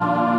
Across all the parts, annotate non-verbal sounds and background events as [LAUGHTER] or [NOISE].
Bye.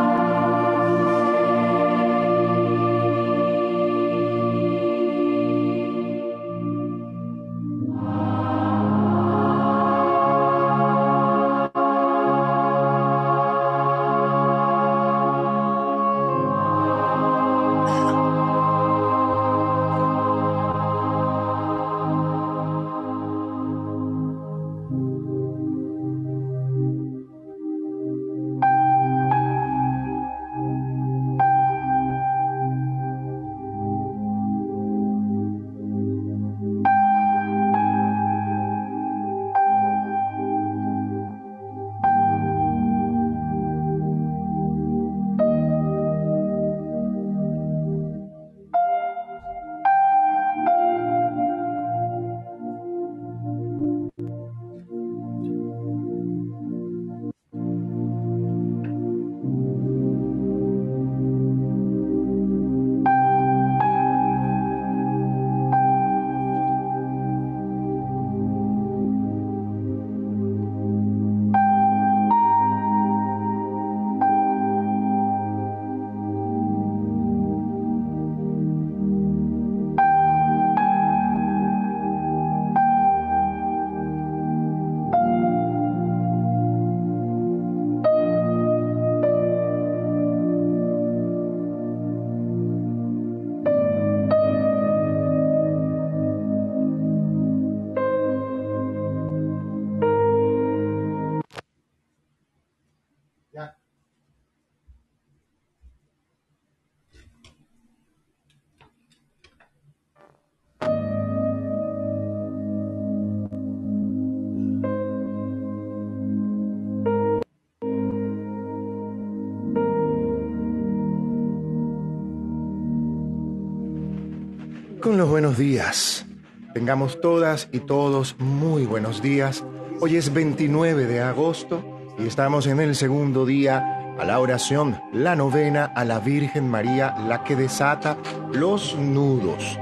Con los buenos días. Tengamos todas y todos muy buenos días. Hoy es 29 de agosto y estamos en el segundo día a la oración, la novena a la Virgen María, la que desata los nudos.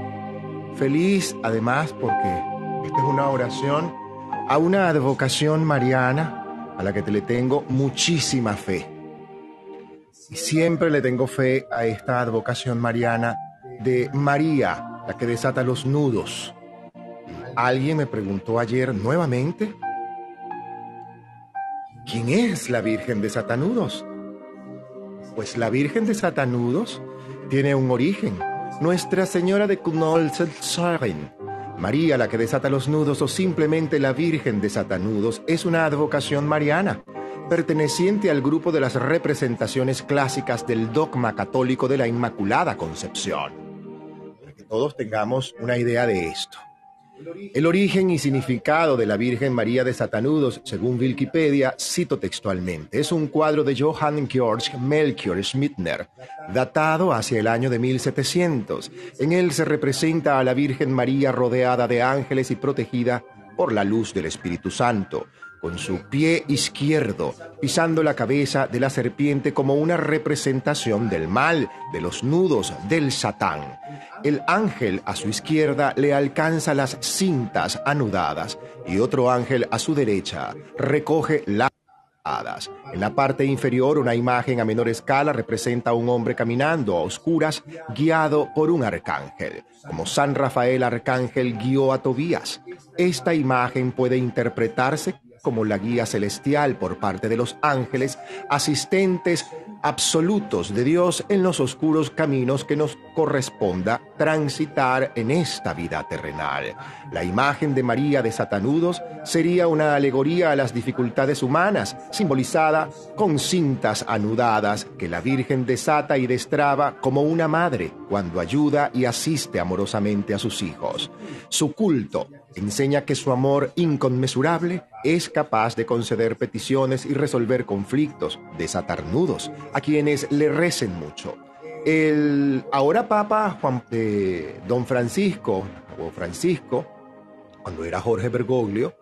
Feliz además porque esta es una oración a una advocación mariana a la que te le tengo muchísima fe. Y siempre le tengo fe a esta advocación mariana de María, la que desata los nudos. Alguien me preguntó ayer nuevamente, ¿quién es la Virgen de Satanudos? Pues la Virgen de Satanudos tiene un origen. Nuestra Señora de Knolseltsaren, María la que desata los nudos o simplemente la Virgen de Satanudos es una advocación mariana perteneciente al grupo de las representaciones clásicas del dogma católico de la Inmaculada Concepción. Todos tengamos una idea de esto. El origen y significado de la Virgen María de Satanudos, según Wikipedia, cito textualmente, es un cuadro de Johann Georg Melchior Schmittner, datado hacia el año de 1700. En él se representa a la Virgen María rodeada de ángeles y protegida por la luz del Espíritu Santo con su pie izquierdo, pisando la cabeza de la serpiente como una representación del mal, de los nudos del Satán. El ángel a su izquierda le alcanza las cintas anudadas y otro ángel a su derecha recoge las hadas. En la parte inferior, una imagen a menor escala representa a un hombre caminando a oscuras, guiado por un arcángel, como San Rafael Arcángel guió a Tobías. Esta imagen puede interpretarse como la guía celestial por parte de los ángeles, asistentes absolutos de Dios en los oscuros caminos que nos corresponda transitar en esta vida terrenal. La imagen de María de Satanudos sería una alegoría a las dificultades humanas, simbolizada con cintas anudadas que la Virgen desata y destraba como una madre cuando ayuda y asiste amorosamente a sus hijos. Su culto enseña que su amor inconmensurable es capaz de conceder peticiones y resolver conflictos, desatar nudos a quienes le recen mucho. El ahora Papa Juan, eh, Don Francisco, o Francisco, cuando era Jorge Bergoglio,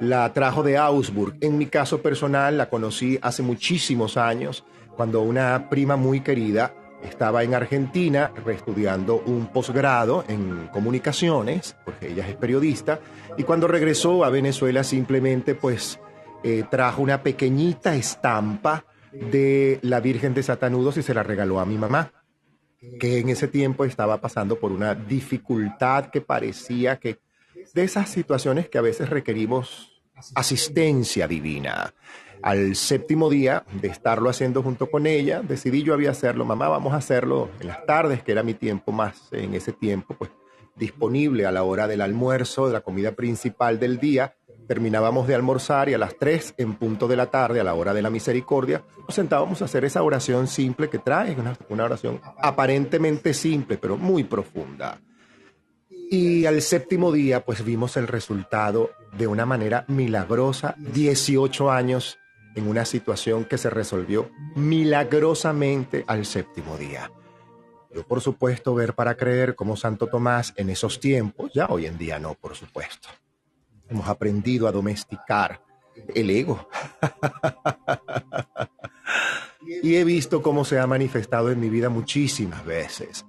la trajo de Augsburg. En mi caso personal la conocí hace muchísimos años, cuando una prima muy querida estaba en Argentina estudiando un posgrado en comunicaciones, porque ella es periodista, y cuando regresó a Venezuela simplemente pues eh, trajo una pequeñita estampa de la Virgen de Satanudos y se la regaló a mi mamá, que en ese tiempo estaba pasando por una dificultad que parecía que de esas situaciones que a veces requerimos asistencia divina al séptimo día de estarlo haciendo junto con ella, decidí yo había hacerlo, mamá, vamos a hacerlo en las tardes, que era mi tiempo más en ese tiempo, pues disponible a la hora del almuerzo, de la comida principal del día. Terminábamos de almorzar y a las tres en punto de la tarde, a la hora de la misericordia, nos sentábamos a hacer esa oración simple que trae, una oración aparentemente simple, pero muy profunda. Y al séptimo día, pues vimos el resultado de una manera milagrosa, 18 años en una situación que se resolvió milagrosamente al séptimo día. Yo, por supuesto, ver para creer como Santo Tomás en esos tiempos, ya hoy en día no, por supuesto. Hemos aprendido a domesticar el ego. [LAUGHS] y he visto cómo se ha manifestado en mi vida muchísimas veces.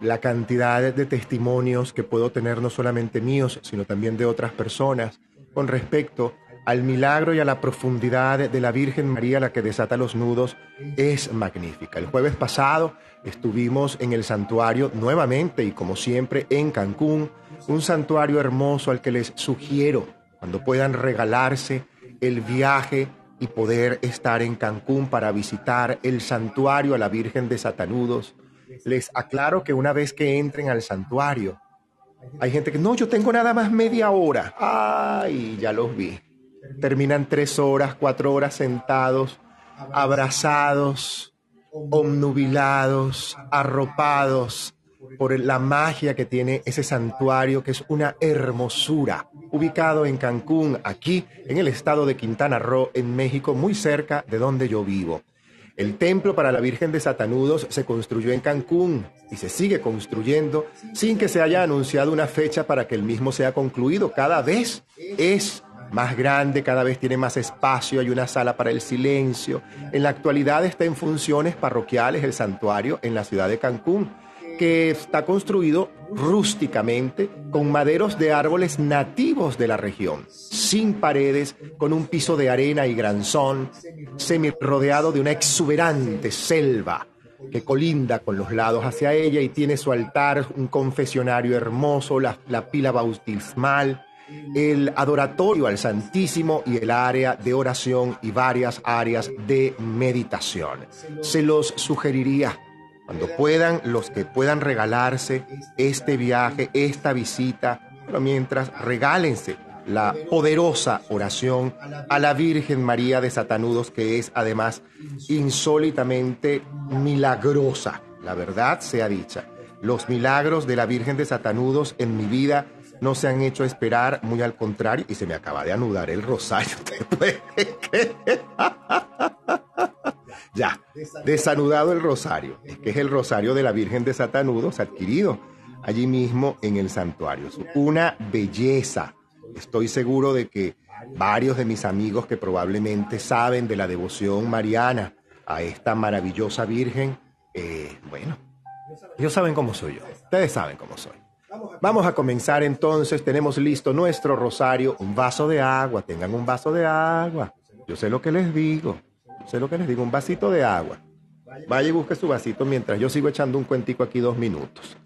la cantidad de testimonios que puedo tener no solamente míos, sino también de otras personas con respecto al milagro y a la profundidad de la Virgen María, la que desata los nudos, es magnífica. El jueves pasado estuvimos en el santuario nuevamente y como siempre en Cancún, un santuario hermoso al que les sugiero cuando puedan regalarse el viaje y poder estar en Cancún para visitar el santuario a la Virgen de Satanudos. Les aclaro que una vez que entren al santuario, hay gente que no, yo tengo nada más media hora. Ay, ya los vi terminan tres horas, cuatro horas sentados, abrazados, omnubilados, arropados por la magia que tiene ese santuario, que es una hermosura, ubicado en Cancún, aquí en el estado de Quintana Roo, en México, muy cerca de donde yo vivo. El templo para la Virgen de Satanudos se construyó en Cancún y se sigue construyendo sin que se haya anunciado una fecha para que el mismo sea concluido. Cada vez es más grande, cada vez tiene más espacio, hay una sala para el silencio. En la actualidad está en funciones parroquiales el santuario en la ciudad de Cancún, que está construido rústicamente con maderos de árboles nativos de la región, sin paredes, con un piso de arena y granzón, semi rodeado de una exuberante selva que colinda con los lados hacia ella y tiene su altar, un confesionario hermoso, la, la pila bautismal, el adoratorio al Santísimo y el área de oración y varias áreas de meditación. Se los sugeriría cuando puedan, los que puedan regalarse este viaje, esta visita, pero mientras regálense la poderosa oración a la Virgen María de Satanudos, que es además insólitamente milagrosa. La verdad sea dicha. Los milagros de la Virgen de Satanudos en mi vida no se han hecho esperar, muy al contrario, y se me acaba de anudar el rosario. [LAUGHS] ya, desanudado el rosario. Es que es el rosario de la Virgen de Satanudos adquirido allí mismo en el santuario. Una belleza. Estoy seguro de que varios de mis amigos que probablemente saben de la devoción mariana a esta maravillosa Virgen, eh, bueno, ellos saben cómo soy yo. Ustedes saben cómo soy. Vamos a comenzar entonces. Tenemos listo nuestro rosario. Un vaso de agua. Tengan un vaso de agua. Yo sé lo que les digo. sé lo que les digo. Un vasito de agua. Vaya y busque su vasito mientras yo sigo echando un cuentico aquí dos minutos.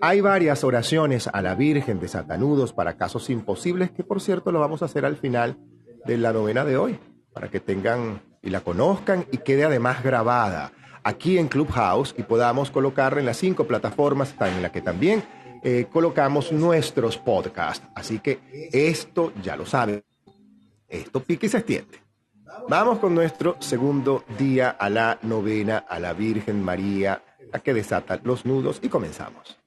Hay varias oraciones a la Virgen de Satanudos para casos imposibles, que por cierto lo vamos a hacer al final de la novena de hoy, para que tengan y la conozcan y quede además grabada aquí en Clubhouse y podamos colocarla en las cinco plataformas en la que también eh, colocamos nuestros podcasts. Así que esto ya lo saben. Esto pique y se extiende. Vamos con nuestro segundo día a la novena a la Virgen María, a que desata los nudos y comenzamos.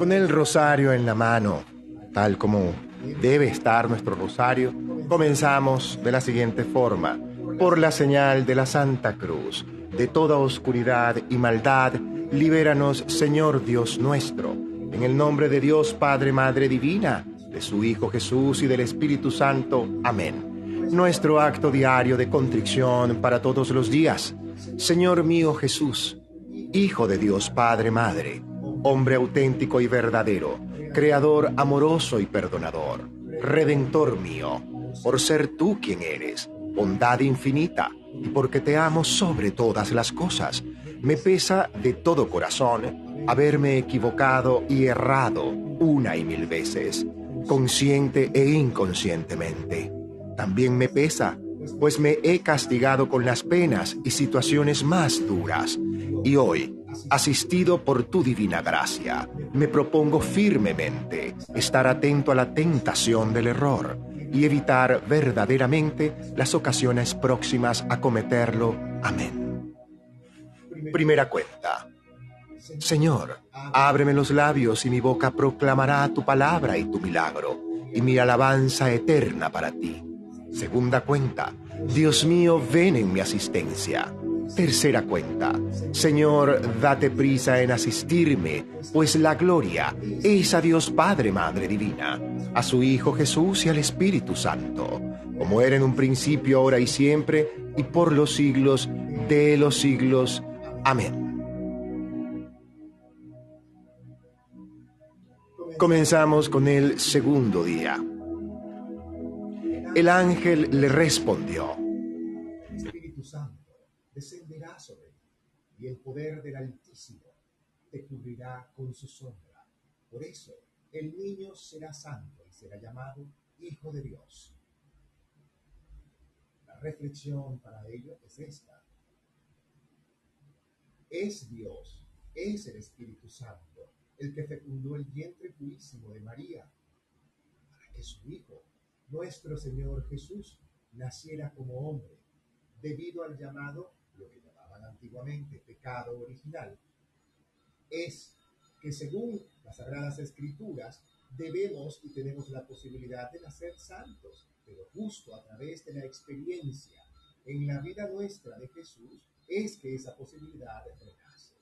Con el rosario en la mano, tal como debe estar nuestro rosario, comenzamos de la siguiente forma. Por la señal de la Santa Cruz, de toda oscuridad y maldad, libéranos, Señor Dios nuestro, en el nombre de Dios Padre, Madre Divina, de su Hijo Jesús y del Espíritu Santo. Amén. Nuestro acto diario de contrición para todos los días. Señor mío Jesús, Hijo de Dios Padre, Madre, hombre auténtico y verdadero, creador amoroso y perdonador, redentor mío, por ser tú quien eres, bondad infinita, y porque te amo sobre todas las cosas. Me pesa de todo corazón haberme equivocado y errado una y mil veces, consciente e inconscientemente. También me pesa, pues me he castigado con las penas y situaciones más duras, y hoy, asistido por tu divina gracia, me propongo firmemente estar atento a la tentación del error y evitar verdaderamente las ocasiones próximas a cometerlo. Amén. Primera cuenta. Señor, ábreme los labios y mi boca proclamará tu palabra y tu milagro, y mi alabanza eterna para ti. Segunda cuenta. Dios mío, ven en mi asistencia. Tercera cuenta. Señor, date prisa en asistirme, pues la gloria es a Dios Padre, Madre Divina, a su Hijo Jesús y al Espíritu Santo, como era en un principio, ahora y siempre, y por los siglos de los siglos. Amén. Comenzamos con el segundo día. El ángel le respondió y el poder del Altísimo te cubrirá con su sombra. Por eso el niño será santo y será llamado Hijo de Dios. La reflexión para ello es esta. Es Dios, es el Espíritu Santo, el que fecundó el vientre purísimo de María, para que su Hijo, nuestro Señor Jesús, naciera como hombre, debido al llamado, antiguamente pecado original. Es que según las Sagradas Escrituras, debemos y tenemos la posibilidad de nacer santos, pero justo a través de la experiencia en la vida nuestra de Jesús es que esa posibilidad renace.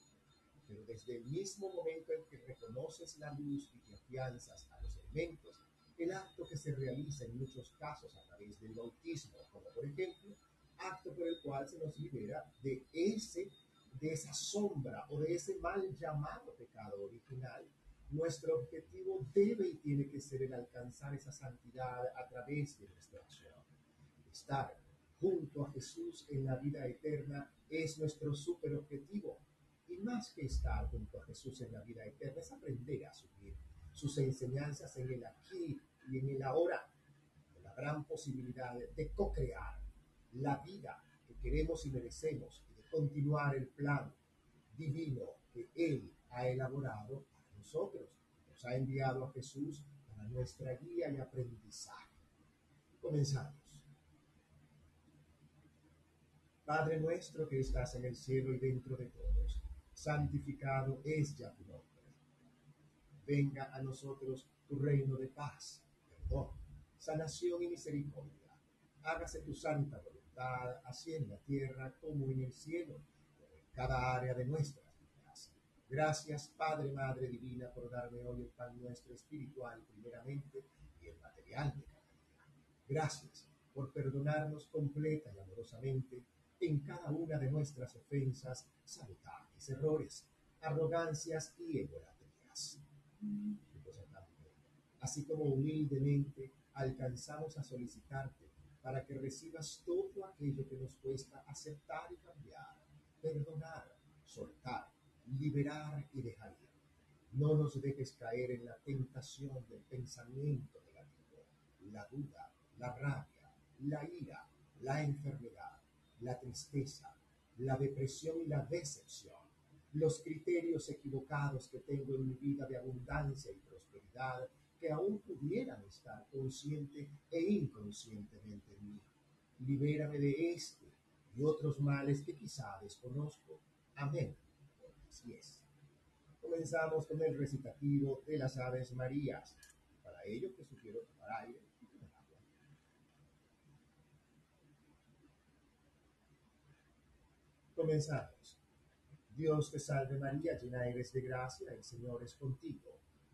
Pero desde el mismo momento en que reconoces la luz y te afianzas a los elementos, el acto que se realiza en muchos casos a través del bautismo, como por ejemplo, acto por el cual se nos libera de ese de esa sombra o de ese mal llamado pecado original, nuestro objetivo debe y tiene que ser el alcanzar esa santidad a través de nuestra acción. Estar junto a Jesús en la vida eterna es nuestro super objetivo. Y más que estar junto a Jesús en la vida eterna es aprender a asumir sus enseñanzas en el aquí y en el ahora, con la gran posibilidad de co-crear la vida que queremos y merecemos y de continuar el plan divino que Él ha elaborado para nosotros. Nos ha enviado a Jesús para nuestra guía y aprendizaje. Comenzamos. Padre nuestro que estás en el cielo y dentro de todos, santificado es ya tu nombre. Venga a nosotros tu reino de paz, perdón, sanación y misericordia. Hágase tu santa voluntad, así en la tierra como en el cielo, en cada área de nuestras vidas. Gracias, Padre, Madre Divina, por darme hoy el pan nuestro espiritual primeramente y el material de cada día. Gracias por perdonarnos completa y amorosamente en cada una de nuestras ofensas, sabotajes, errores, arrogancias y egolatrías. Así como humildemente alcanzamos a solicitarte para que recibas todo aquello que nos cuesta aceptar y cambiar, perdonar, soltar, liberar y dejar ir. No nos dejes caer en la tentación del pensamiento negativo, la duda, la rabia, la ira, la enfermedad, la tristeza, la depresión y la decepción, los criterios equivocados que tengo en mi vida de abundancia y prosperidad que aún pudieran estar consciente e inconscientemente en mí. Libérame de este y otros males que quizá desconozco. Amén. Así es. Comenzamos con el recitativo de las Aves Marías. Para ello, que sugiero tomar aire Comenzamos. Dios te salve María, llena eres de gracia, el Señor es contigo.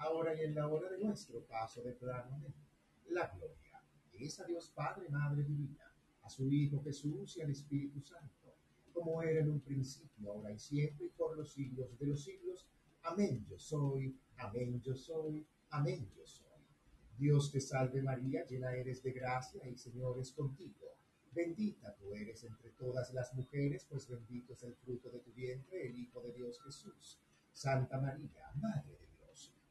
ahora y en la hora de nuestro paso de plano. La gloria es a Dios Padre, Madre Divina, a su Hijo Jesús y al Espíritu Santo, como era en un principio, ahora y siempre, y por los siglos de los siglos. Amén yo soy, amén yo soy, amén yo soy. Dios te salve María, llena eres de gracia, el Señor es contigo. Bendita tú eres entre todas las mujeres, pues bendito es el fruto de tu vientre, el Hijo de Dios Jesús. Santa María, Madre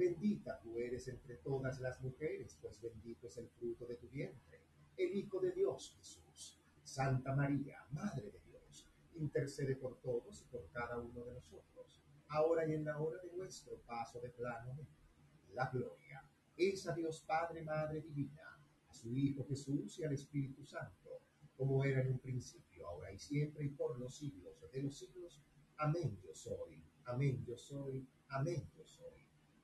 Bendita tú eres entre todas las mujeres, pues bendito es el fruto de tu vientre, el Hijo de Dios Jesús. Santa María, Madre de Dios, intercede por todos y por cada uno de nosotros, ahora y en la hora de nuestro paso de plano. La gloria es a Dios Padre, Madre Divina, a su Hijo Jesús y al Espíritu Santo, como era en un principio, ahora y siempre, y por los siglos de los siglos. Amén yo soy, amén yo soy, amén yo soy.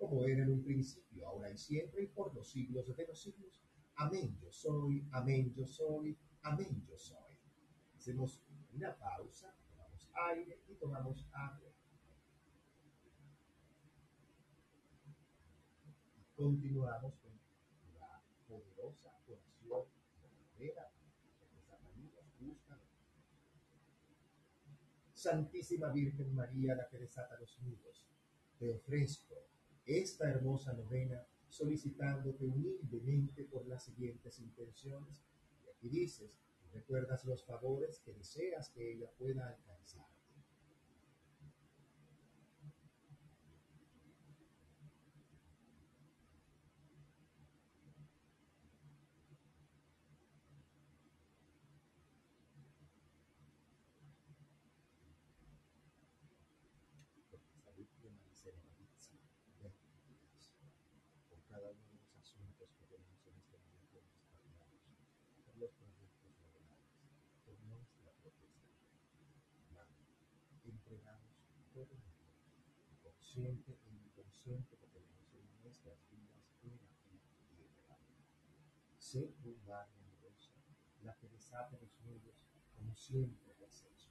como era en un principio, ahora y siempre, y por los siglos de los siglos. Amén yo soy, amén yo soy, amén yo soy. Hacemos una pausa, tomamos aire y tomamos agua. Continuamos con la poderosa oración de la Santísima Virgen María, la que desata los nudos, te ofrezco esta hermosa novena solicitándote humildemente por las siguientes intenciones. Y aquí dices, recuerdas los favores que deseas que ella pueda alcanzar. Consciente e inconsciente que tenemos en nuestras vidas en el alma. Sé bondad amorosa, la que desata los nudos, como siempre lo has hecho.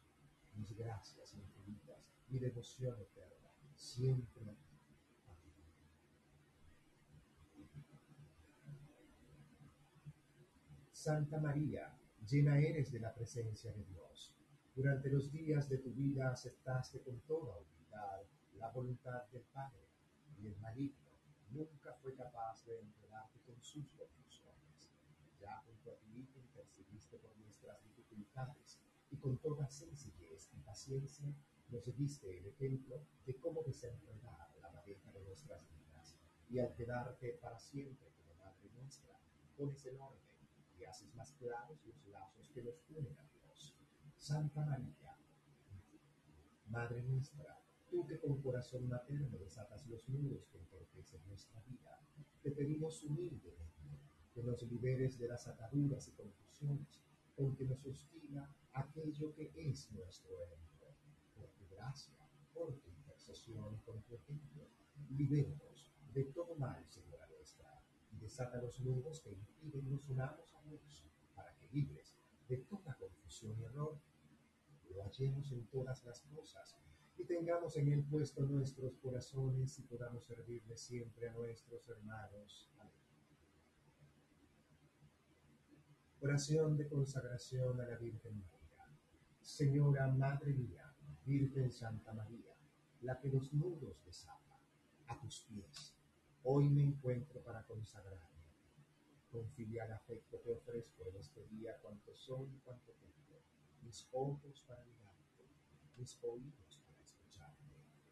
Mis gracias infinitas, mi devoción eterna, siempre a ti. Santa María, llena eres de la presencia de Dios. Durante los días de tu vida aceptaste con toda humildad la voluntad del Padre, y el maligno nunca fue capaz de enredarte con sus confusiones. Ya junto a ti intercediste por nuestras dificultades, y con toda sencillez y paciencia nos diste el ejemplo de cómo desenredar la madeja de nuestras vidas, y al quedarte para siempre como Madre nuestra, pones en orden y haces más claros los lazos que nos unen a Dios. Santa María, Madre nuestra, tú que con corazón materno desatas los nudos que entorpecen nuestra vida, te pedimos humildemente que nos liberes de las ataduras y confusiones con que nos hostiga aquello que es nuestro ejemplo. Por tu gracia, por tu intercesión y con tu ejemplo, libéranos de todo mal, Señora nuestra, y desata los nudos que impiden nos unamos a Dios, para que libres de toda confusión y error, lo hallemos en todas las cosas y tengamos en él puesto nuestros corazones y podamos servirle siempre a nuestros hermanos. Amén. Oración de consagración a la Virgen María. Señora Madre mía, Virgen Santa María, la que los nudos desata, a tus pies, hoy me encuentro para consagrarme. Con filial afecto te ofrezco en este día cuanto soy y cuanto tengo, mis ojos para mirarte, mis oídos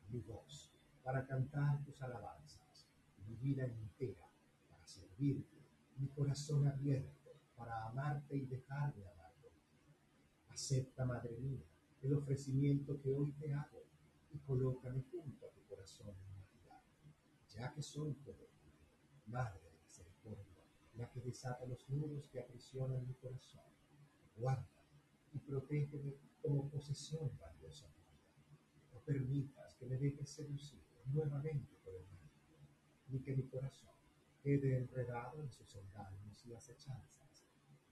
mi voz para cantar tus alabanzas, mi vida entera para servirte, mi corazón abierto para amarte y dejar de amarte. Acepta, Madre mía, el ofrecimiento que hoy te hago y colócame junto a tu corazón unidad, ya que soy tuyo, Madre de misericordia, la que desata los nudos que aprisionan mi corazón. Guarda y protégeme como posesión valiosa permitas que me dejes seducir nuevamente por el maligno, ni que mi corazón quede enredado en sus engaños y acechanzas.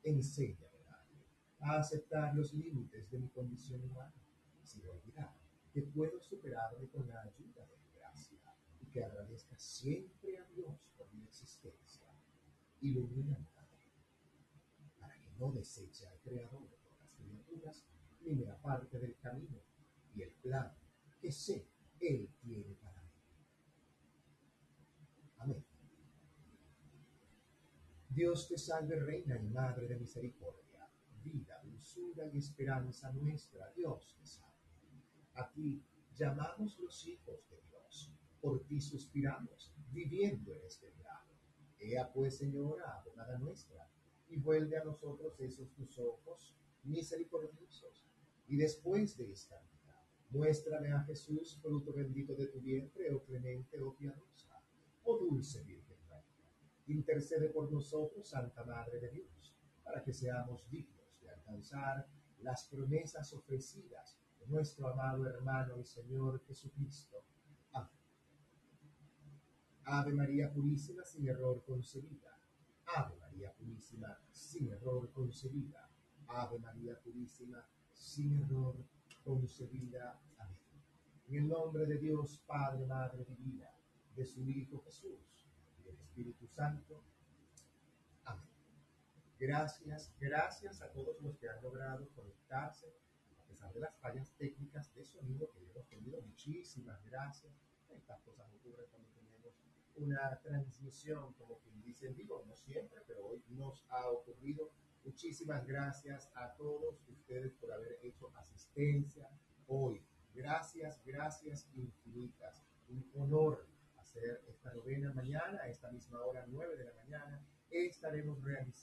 Enséñame, Madre, a aceptar los límites de mi condición humana, sin olvidar que puedo superarme con la ayuda de mi gracia y que agradezca siempre a Dios por mi existencia. Ilumíname, Madre, para que no deseche al Creador por las criaturas ni me aparte del camino y el plan sé Él tiene para mí. Amén. Dios te salve, Reina y Madre de Misericordia, vida, dulzura y esperanza nuestra, Dios te salve. A ti llamamos los hijos de Dios, por ti suspiramos, viviendo en este grado. Ea pues, Señora, abogada nuestra, y vuelve a nosotros esos tus ojos misericordiosos, y después de esta muéstrame a Jesús, fruto bendito de tu vientre, oh clemente, oh piadosa, oh dulce Virgen Reina. Intercede por nosotros, Santa Madre de Dios, para que seamos dignos de alcanzar las promesas ofrecidas de nuestro amado hermano y Señor Jesucristo. Amén. Ave María Purísima, sin error concebida. Ave María Purísima, sin error concebida. Ave María Purísima, sin error concebida. Amén. En el nombre de Dios, Padre, Madre Divina, de su Hijo Jesús y del Espíritu Santo. Amén. Gracias, gracias a todos los que han logrado conectarse, a pesar de las fallas técnicas de sonido que hemos tenido. Muchísimas gracias. Estas cosas ocurren cuando tenemos una transmisión, como quien dice en vivo, no siempre, pero hoy nos ha ocurrido. Muchísimas gracias a todos ustedes por haber hecho asistencia hoy. Gracias, gracias infinitas. Un honor hacer esta novena mañana, a esta misma hora, 9 de la mañana. Estaremos realizando